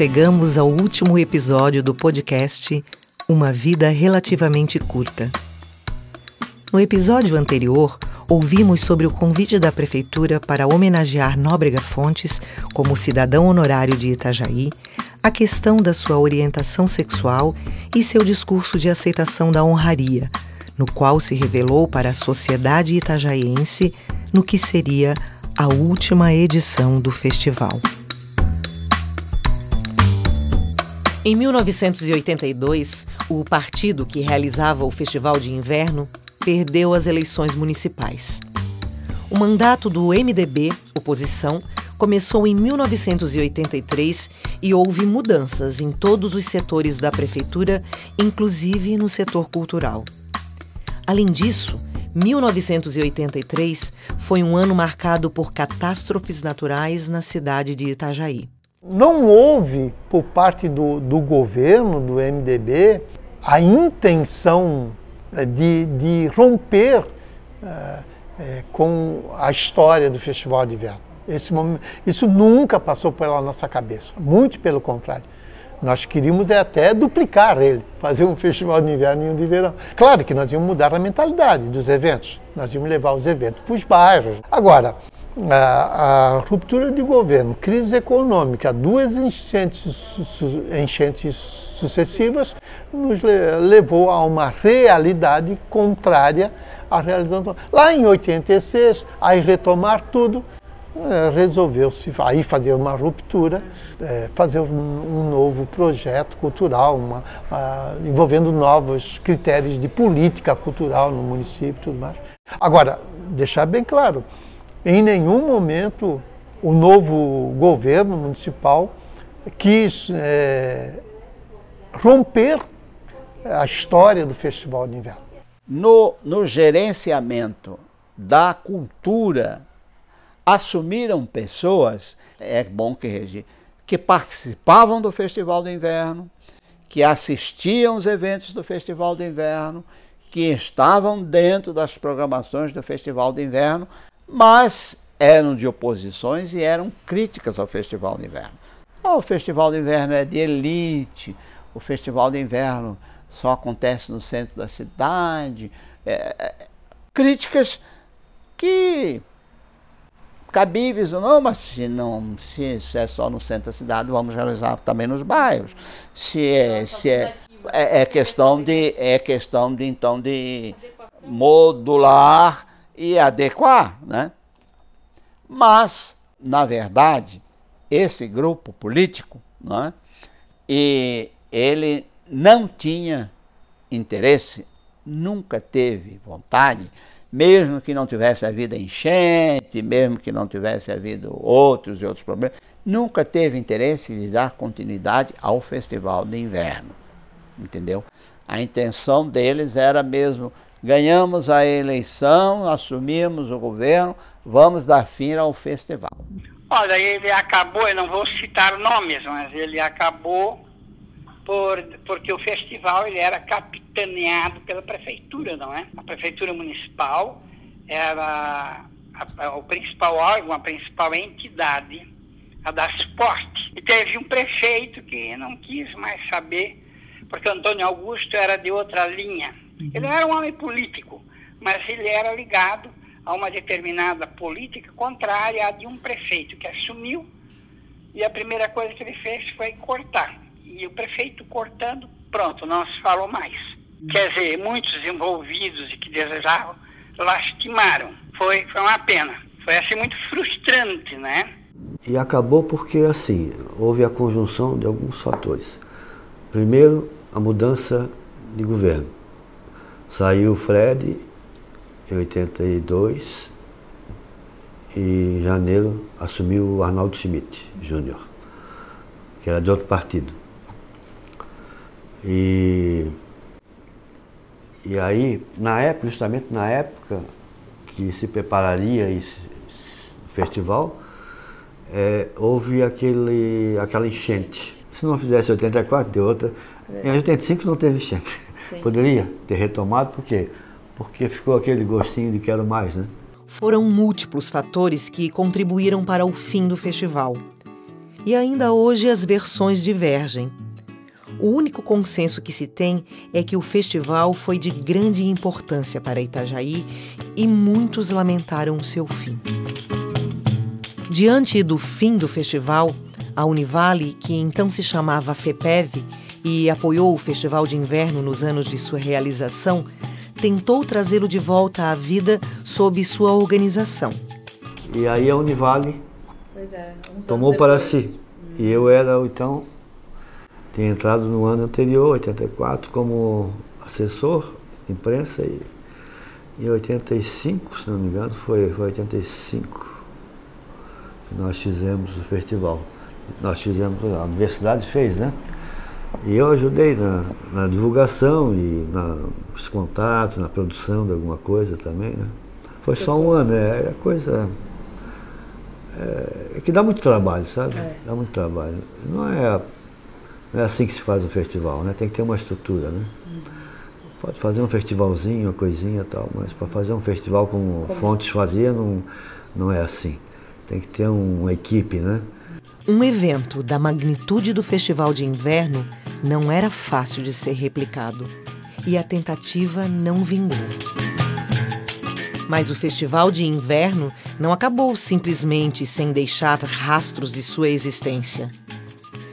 Chegamos ao último episódio do podcast Uma Vida Relativamente Curta. No episódio anterior, ouvimos sobre o convite da Prefeitura para homenagear Nóbrega Fontes como cidadão honorário de Itajaí, a questão da sua orientação sexual e seu discurso de aceitação da honraria, no qual se revelou para a sociedade itajaiense no que seria a última edição do festival. Em 1982, o partido que realizava o Festival de Inverno perdeu as eleições municipais. O mandato do MDB, oposição, começou em 1983 e houve mudanças em todos os setores da prefeitura, inclusive no setor cultural. Além disso, 1983 foi um ano marcado por catástrofes naturais na cidade de Itajaí. Não houve, por parte do, do governo, do MDB, a intenção eh, de, de romper é, com a história do Festival de Inverno. Esse momento, isso nunca passou pela nossa cabeça, muito pelo contrário. Nós queríamos é até duplicar ele, fazer um festival de inverno e um de verão. Claro que nós íamos mudar a mentalidade dos eventos, nós íamos levar os eventos para os bairros. Agora, a, a, ruptura de governo, crise econômica, duas enchentes, su, enchentes sucessivas, nos levou a uma realidade contrária à realização. Lá em 86, aí retomar tudo, é, resolveu-se aí fazer uma ruptura, é, fazer um, novo projeto cultural, uma, envolvendo novos critérios de política cultural no município e tudo mais. Agora, deixar bem claro, em nenhum momento o novo governo municipal quis é, romper a história do Festival de Inverno. No, no gerenciamento da cultura, assumiram pessoas, é bom que regir, que participavam do Festival do Inverno, que assistiam os eventos do Festival do Inverno, que estavam dentro das programações do Festival do Inverno, mas eram de oposições e eram críticas ao Festival de Inverno. Oh, o Festival de Inverno é de elite, o Festival de Inverno só acontece no centro da cidade. É, é, críticas que cabíveis ou não, mas se não se, se, é só no centro da cidade, vamos realizar também nos bairros. Se é, se é, é, é questão de é questão de então de modular e adequar, né? Mas, na verdade, esse grupo político, né, e ele não tinha interesse, nunca teve vontade, mesmo que não tivesse havido enchente, mesmo que não tivesse havido outros e outros problemas, nunca teve interesse de dar continuidade ao festival de inverno, entendeu? A intenção deles era mesmo ganhamos a eleição, assumimos o governo, vamos dar fim ao festival. Olha, ele acabou, eu não vou citar nomes, mas ele acabou por, porque o festival ele era capitaneado pela prefeitura, não é? A prefeitura municipal era a, a, o principal órgão, a principal entidade a dar suporte. E teve um prefeito que não quis mais saber, porque Antônio Augusto era de outra linha ele não era um homem político, mas ele era ligado a uma determinada política contrária à de um prefeito que assumiu e a primeira coisa que ele fez foi cortar. E o prefeito cortando, pronto, não se falou mais. Quer dizer, muitos envolvidos e que desejavam lastimaram. Foi, foi uma pena. Foi assim muito frustrante, né? E acabou porque assim, houve a conjunção de alguns fatores. Primeiro, a mudança de governo. Saiu o Fred em 82 e em janeiro assumiu o Arnaldo Schmidt Júnior, que era de outro partido. E, e aí, na época, justamente na época que se prepararia esse festival, é, houve aquele, aquela enchente. Se não fizesse 84, deu outra. Em 85 não teve enchente. Poderia ter retomado, por quê? Porque ficou aquele gostinho de quero mais, né? Foram múltiplos fatores que contribuíram para o fim do festival. E ainda hoje as versões divergem. O único consenso que se tem é que o festival foi de grande importância para Itajaí e muitos lamentaram o seu fim. Diante do fim do festival, a Univale, que então se chamava FEPEV e apoiou o Festival de Inverno nos anos de sua realização, tentou trazê-lo de volta à vida sob sua organização. E aí a Univale é, tomou para si. E eu era então tinha entrado no ano anterior, 84, como assessor de imprensa e em 85, se não me engano, foi, foi 85 que nós fizemos o festival. Nós fizemos, a universidade fez, né? E eu ajudei na, na divulgação e na, nos contatos, na produção de alguma coisa também, né? Foi só um ano, é, é coisa. É, é, que dá muito trabalho, sabe? É. Dá muito trabalho. Não é não é assim que se faz o festival, né? Tem que ter uma estrutura, né? Pode fazer um festivalzinho, uma coisinha e tal, mas para fazer um festival como, como Fontes fazia, não, não é assim. Tem que ter uma equipe, né? Um evento da magnitude do Festival de Inverno não era fácil de ser replicado. E a tentativa não vingou. Mas o Festival de Inverno não acabou simplesmente sem deixar rastros de sua existência.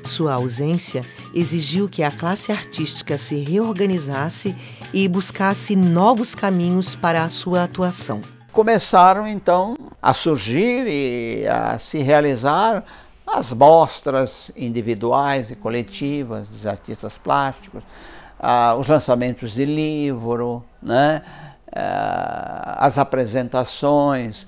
Sua ausência exigiu que a classe artística se reorganizasse e buscasse novos caminhos para a sua atuação. Começaram então a surgir e a se realizar as mostras individuais e coletivas dos artistas plásticos, os lançamentos de livro, né? as apresentações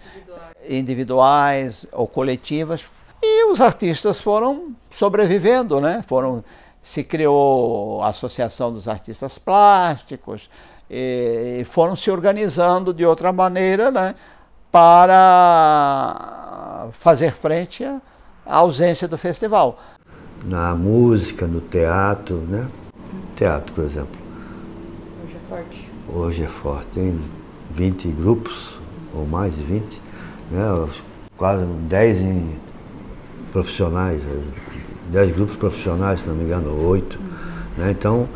individuais ou coletivas e os artistas foram sobrevivendo, né? Foram se criou a Associação dos Artistas Plásticos e foram se organizando de outra maneira, né? Para fazer frente à ausência do festival. Na música, no teatro, né? Teatro, por exemplo. Hoje é forte. Hoje é forte. Tem 20 grupos, ou mais de 20, né? quase 10 em profissionais, eh, dez grupos profissionais, se não me engano, oito. Né? Então,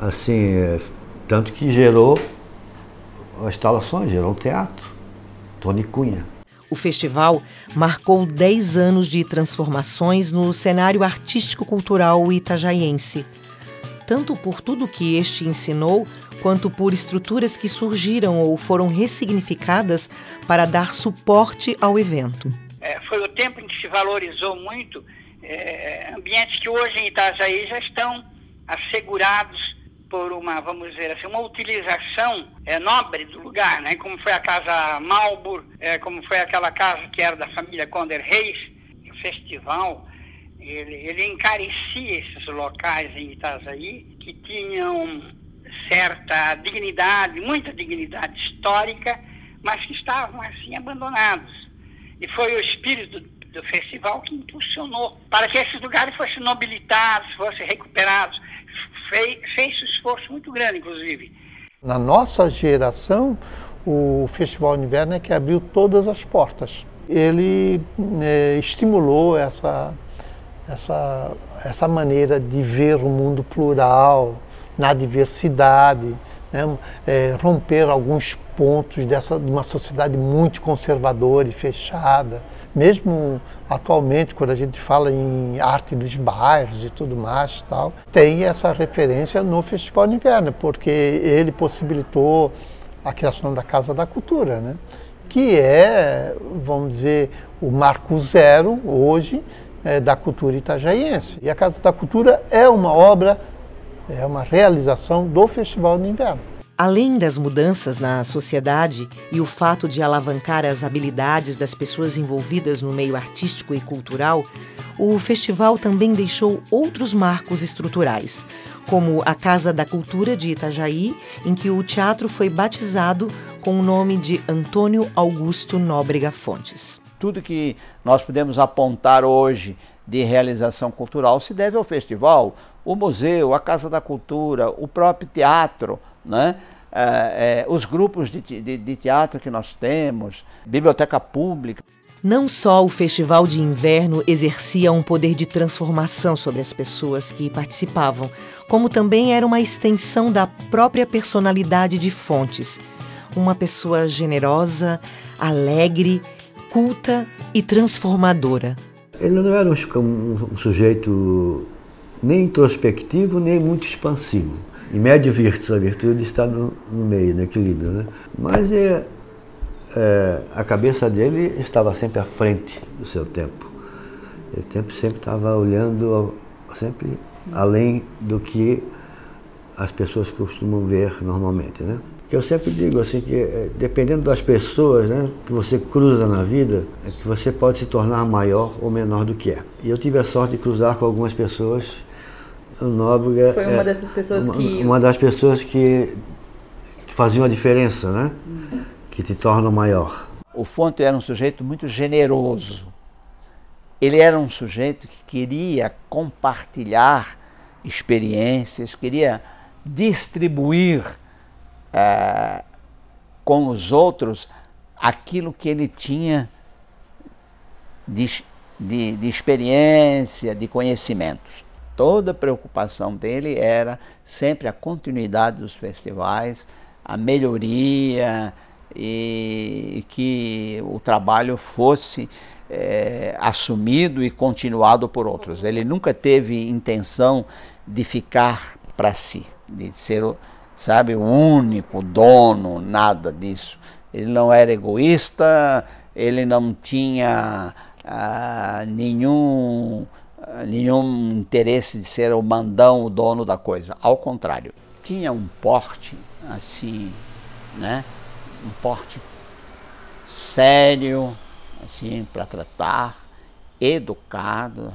assim, é, tanto que gerou as instalações, gerou um teatro, Tony Cunha. O festival marcou 10 anos de transformações no cenário artístico-cultural itajaiense, tanto por tudo que este ensinou, quanto por estruturas que surgiram ou foram ressignificadas para dar suporte ao evento. É, foi o tempo em que se valorizou muito é, ambientes que hoje em Itajaí já estão assegurados por uma, vamos dizer assim, uma utilização é, nobre do lugar, né? como foi a Casa Malbur, é, como foi aquela casa que era da família Conder Reis, o festival, ele, ele encarecia esses locais em Itajaí, que tinham certa dignidade, muita dignidade histórica, mas que estavam assim abandonados. E foi o espírito do festival que impulsionou para que esses lugares fossem nobilitados, fossem recuperados. Fez, fez um esforço muito grande, inclusive. Na nossa geração, o Festival de Inverno é que abriu todas as portas. Ele é, estimulou essa, essa, essa maneira de ver o mundo plural, na diversidade, né? é, romper alguns pontos dessa, de uma sociedade muito conservadora e fechada. Mesmo atualmente, quando a gente fala em arte dos bairros e tudo mais, tal, tem essa referência no Festival de Inverno, porque ele possibilitou a criação da Casa da Cultura, né? que é, vamos dizer, o marco zero hoje é, da cultura itajaiense. E a Casa da Cultura é uma obra é uma realização do Festival de Inverno. Além das mudanças na sociedade e o fato de alavancar as habilidades das pessoas envolvidas no meio artístico e cultural, o festival também deixou outros marcos estruturais, como a Casa da Cultura de Itajaí, em que o teatro foi batizado com o nome de Antônio Augusto Nóbrega Fontes. Tudo que nós podemos apontar hoje de realização cultural se deve ao festival, o museu, a Casa da Cultura, o próprio teatro, né? É, é, os grupos de, de, de, teatro que nós temos, biblioteca pública. Não só o festival de inverno exercia um poder de transformação sobre as pessoas que participavam, como também era uma extensão da própria personalidade de Fontes. Uma pessoa generosa, alegre, culta e transformadora. Ele não era um, um sujeito nem introspectivo, nem muito expansivo. Em média virtus, a virtude está no, no meio, no equilíbrio. Né? Mas é, é, a cabeça dele estava sempre à frente do seu tempo. Ele sempre estava olhando sempre além do que as pessoas costumam ver normalmente, né? Que eu sempre digo assim que é, dependendo das pessoas, né, que você cruza na vida, é que você pode se tornar maior ou menor do que é. E eu tive a sorte de cruzar com algumas pessoas. O Nóbrega foi uma é, dessas pessoas uma, que uma das pessoas que, que faziam a diferença, né? Hum que te tornam maior. O Fonte era um sujeito muito generoso. Ele era um sujeito que queria compartilhar experiências, queria distribuir é, com os outros aquilo que ele tinha de, de, de experiência, de conhecimentos. Toda a preocupação dele era sempre a continuidade dos festivais, a melhoria, e que o trabalho fosse é, assumido e continuado por outros. Ele nunca teve intenção de ficar para si, de ser, sabe, o único dono, nada disso. Ele não era egoísta, ele não tinha ah, nenhum, nenhum interesse de ser o mandão, o dono da coisa. Ao contrário, tinha um porte assim, né? um porte sério, assim, para tratar, educado.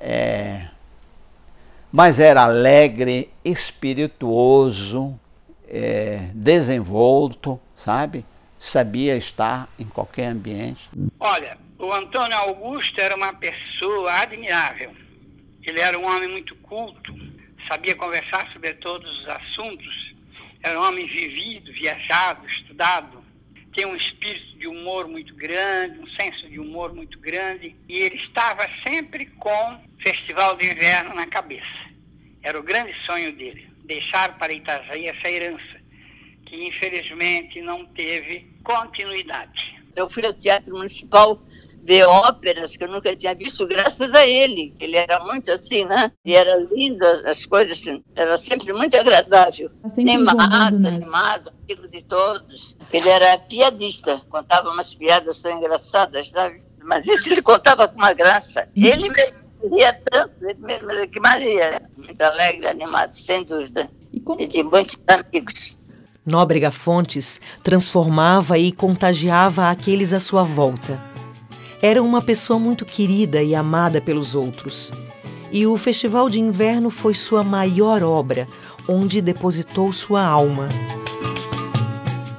É, mas era alegre, espirituoso, é, desenvolto, sabe? Sabia estar em qualquer ambiente. Olha, o Antônio Augusto era uma pessoa admirável. Ele era um homem muito culto, sabia conversar sobre todos os assuntos era um homem vivido, viajado, estudado, tem um espírito de humor muito grande, um senso de humor muito grande, e ele estava sempre com Festival de Inverno na cabeça. Era o grande sonho dele, deixar para Itajaí essa herança, que infelizmente não teve continuidade. Eu fui ao Teatro Municipal ver óperas que eu nunca tinha visto, graças a ele. Ele era muito assim, né? E era lindo, as coisas, era sempre muito agradável. Tá sempre animado, animado, amigo de todos. Ele era piadista, contava umas piadas tão engraçadas, sabe? Mas isso ele contava com uma graça. Uhum. Ele mesmo ria tanto, ele mesmo que Maria. Muito alegre, animado, sem dúvida. E, como... e de muitos amigos. Nóbrega Fontes transformava e contagiava aqueles à sua volta era uma pessoa muito querida e amada pelos outros. E o Festival de Inverno foi sua maior obra, onde depositou sua alma.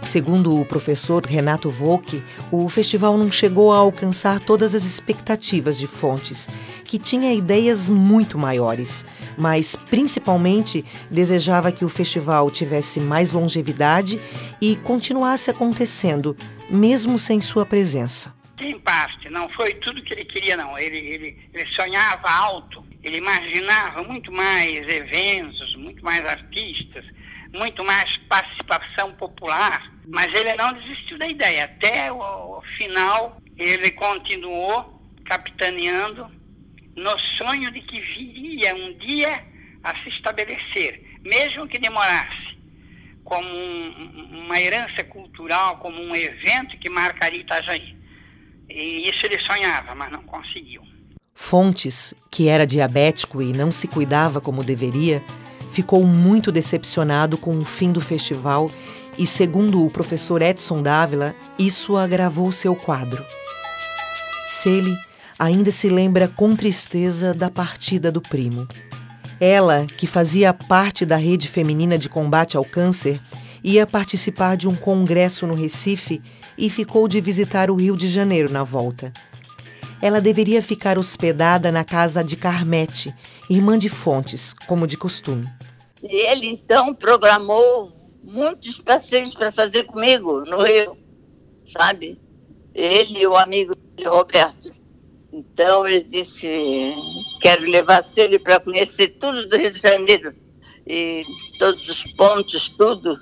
Segundo o professor Renato Volk, o festival não chegou a alcançar todas as expectativas de Fontes, que tinha ideias muito maiores, mas principalmente desejava que o festival tivesse mais longevidade e continuasse acontecendo, mesmo sem sua presença em parte, não foi tudo que ele queria, não. Ele, ele, ele sonhava alto, ele imaginava muito mais eventos, muito mais artistas, muito mais participação popular, mas ele não desistiu da ideia. Até o, o final, ele continuou capitaneando no sonho de que viria um dia a se estabelecer, mesmo que demorasse, como um, uma herança cultural, como um evento que marcaria Itajaí. E isso ele sonhava, mas não conseguiu. Fontes, que era diabético e não se cuidava como deveria, ficou muito decepcionado com o fim do festival e, segundo o professor Edson Dávila, isso agravou seu quadro. Cele ainda se lembra com tristeza da partida do primo. Ela, que fazia parte da rede feminina de combate ao câncer, ia participar de um congresso no Recife e ficou de visitar o Rio de Janeiro na volta. Ela deveria ficar hospedada na casa de Carmete, irmã de Fontes, como de costume. Ele então programou muitos passeios para fazer comigo no Rio, sabe? ele e o amigo dele, Roberto. Então ele disse, quero levar ele para conhecer tudo do Rio de Janeiro, e todos os pontos, tudo.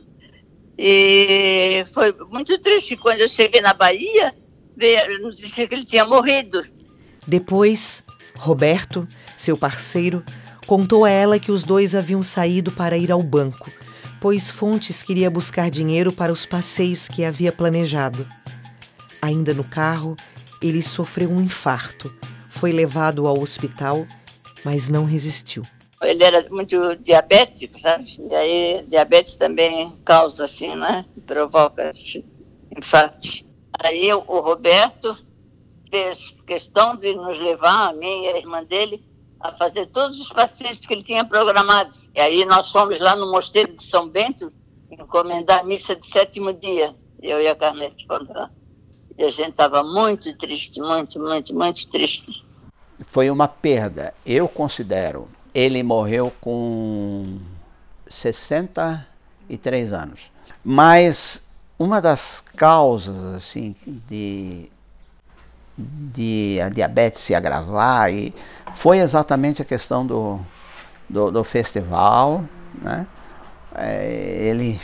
E foi muito triste quando eu cheguei na Bahia, nos dizer que ele tinha morrido. Depois, Roberto, seu parceiro, contou a ela que os dois haviam saído para ir ao banco, pois Fontes queria buscar dinheiro para os passeios que havia planejado. Ainda no carro, ele sofreu um infarto, foi levado ao hospital, mas não resistiu. Ele era muito diabético, sabe? E aí, diabetes também causa, assim, né? Provoca infarto. Aí o Roberto fez questão de nos levar, a mim e a irmã dele, a fazer todos os passeios que ele tinha programados. E aí nós fomos lá no Mosteiro de São Bento encomendar a missa de sétimo dia. Eu e a Carnete fomos lá. E a gente estava muito triste, muito, muito, muito triste. Foi uma perda. Eu considero ele morreu com 63 anos. Mas uma das causas assim de de a diabetes se agravar e foi exatamente a questão do, do, do festival, né? É, ele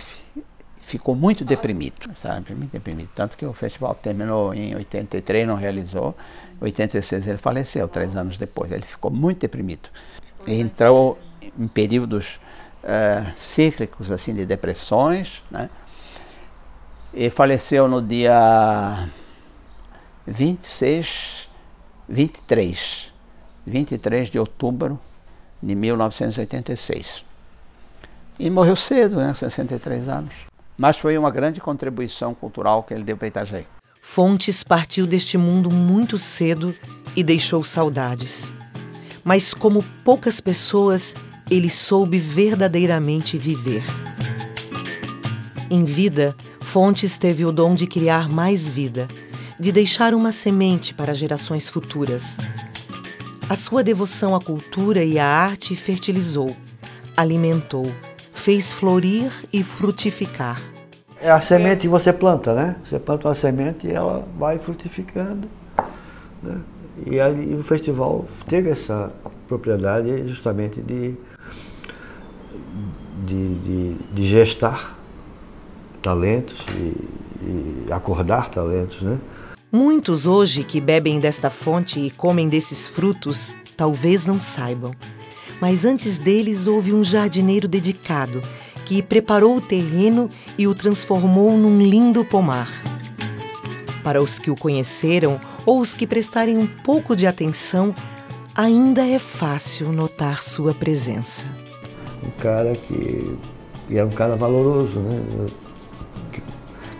ficou muito deprimido, sabe? Muito deprimido. Tanto que o festival terminou em 83, não realizou. Em 86 ele faleceu, três anos depois. Ele ficou muito deprimido entrou em períodos uh, cíclicos assim de depressões, né? E faleceu no dia 26, 23, 23 de outubro de 1986. E morreu cedo, né, 63 anos. Mas foi uma grande contribuição cultural que ele deu para Itajaí. Fontes partiu deste mundo muito cedo e deixou saudades mas como poucas pessoas, ele soube verdadeiramente viver. Em vida, Fontes teve o dom de criar mais vida, de deixar uma semente para gerações futuras. A sua devoção à cultura e à arte fertilizou, alimentou, fez florir e frutificar. É a semente que você planta, né? Você planta uma semente e ela vai frutificando. Né? E, aí, o festival teve essa propriedade justamente de, de, de, de gestar talentos e, e acordar talentos, né? Muitos hoje que bebem desta fonte e comem desses frutos talvez não saibam. Mas antes deles houve um jardineiro dedicado que preparou o terreno e o transformou num lindo pomar. Para os que o conheceram ou os que prestarem um pouco de atenção, ainda é fácil notar sua presença. Um cara que e era um cara valoroso, né? Que,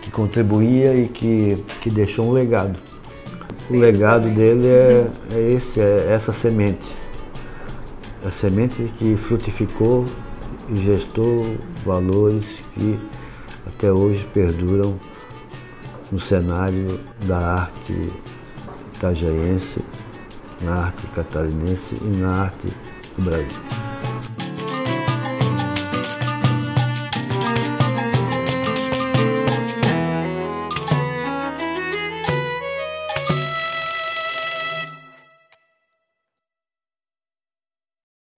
que, contribuía e que, que deixou um legado. Sim, o legado dele é, é esse, é essa semente. A semente que frutificou e gestou valores que até hoje perduram no cenário da arte itajaense, na arte catarinense e na arte do Brasil.